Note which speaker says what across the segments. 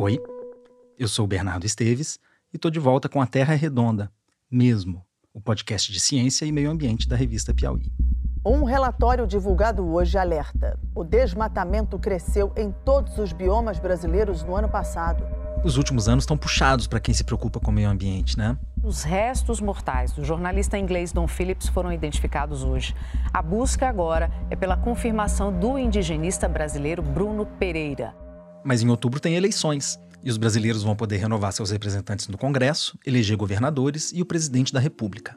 Speaker 1: Oi, eu sou o Bernardo Esteves e estou de volta com a Terra é Redonda, mesmo, o podcast de ciência e meio ambiente da revista Piauí.
Speaker 2: Um relatório divulgado hoje alerta: o desmatamento cresceu em todos os biomas brasileiros no ano passado.
Speaker 1: Os últimos anos estão puxados para quem se preocupa com o meio ambiente, né?
Speaker 3: Os restos mortais do jornalista inglês Don Phillips foram identificados hoje. A busca agora é pela confirmação do indigenista brasileiro Bruno Pereira.
Speaker 1: Mas em outubro tem eleições e os brasileiros vão poder renovar seus representantes no Congresso, eleger governadores e o presidente da República.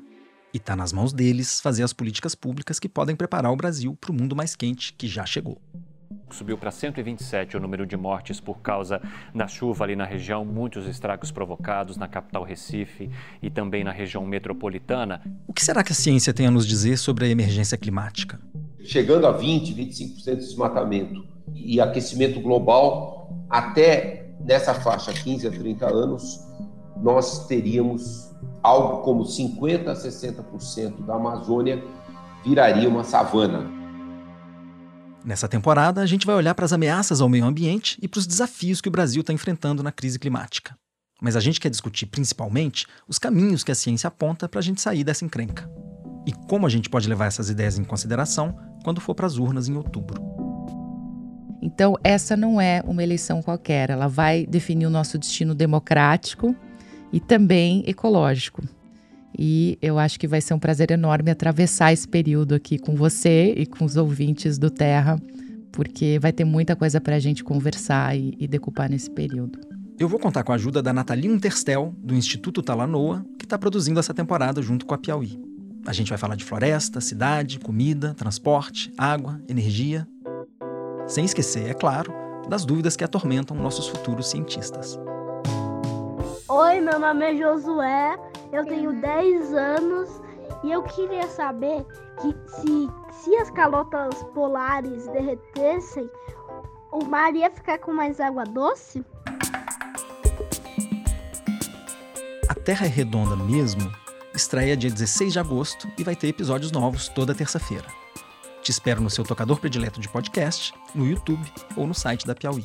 Speaker 1: E está nas mãos deles fazer as políticas públicas que podem preparar o Brasil para o mundo mais quente que já chegou
Speaker 4: subiu para 127 o número de mortes por causa da chuva ali na região, muitos estragos provocados na capital Recife e também na região metropolitana.
Speaker 1: O que será que a ciência tem a nos dizer sobre a emergência climática?
Speaker 5: Chegando a 20, 25% de desmatamento e aquecimento global, até nessa faixa 15 a 30 anos, nós teríamos algo como 50 a 60% da Amazônia viraria uma savana.
Speaker 1: Nessa temporada, a gente vai olhar para as ameaças ao meio ambiente e para os desafios que o Brasil está enfrentando na crise climática. Mas a gente quer discutir principalmente os caminhos que a ciência aponta para a gente sair dessa encrenca. E como a gente pode levar essas ideias em consideração quando for para as urnas em outubro.
Speaker 6: Então, essa não é uma eleição qualquer, ela vai definir o nosso destino democrático e também ecológico. E eu acho que vai ser um prazer enorme atravessar esse período aqui com você e com os ouvintes do Terra, porque vai ter muita coisa para a gente conversar e, e, decupar nesse período.
Speaker 1: Eu vou contar com a ajuda da Natalina Terstel, do Instituto Talanoa, que está produzindo essa temporada junto com a Piauí. A gente vai falar de floresta, cidade, comida, transporte, água, energia. Sem esquecer, é claro, das dúvidas que atormentam nossos futuros cientistas.
Speaker 7: Oi, meu nome é Josué eu tenho 10 anos e eu queria saber que se, se as calotas polares derretessem, o mar ia ficar com mais água doce?
Speaker 1: A Terra é Redonda mesmo estreia dia 16 de agosto e vai ter episódios novos toda terça-feira. Te espero no seu tocador predileto de podcast, no YouTube ou no site da Piauí.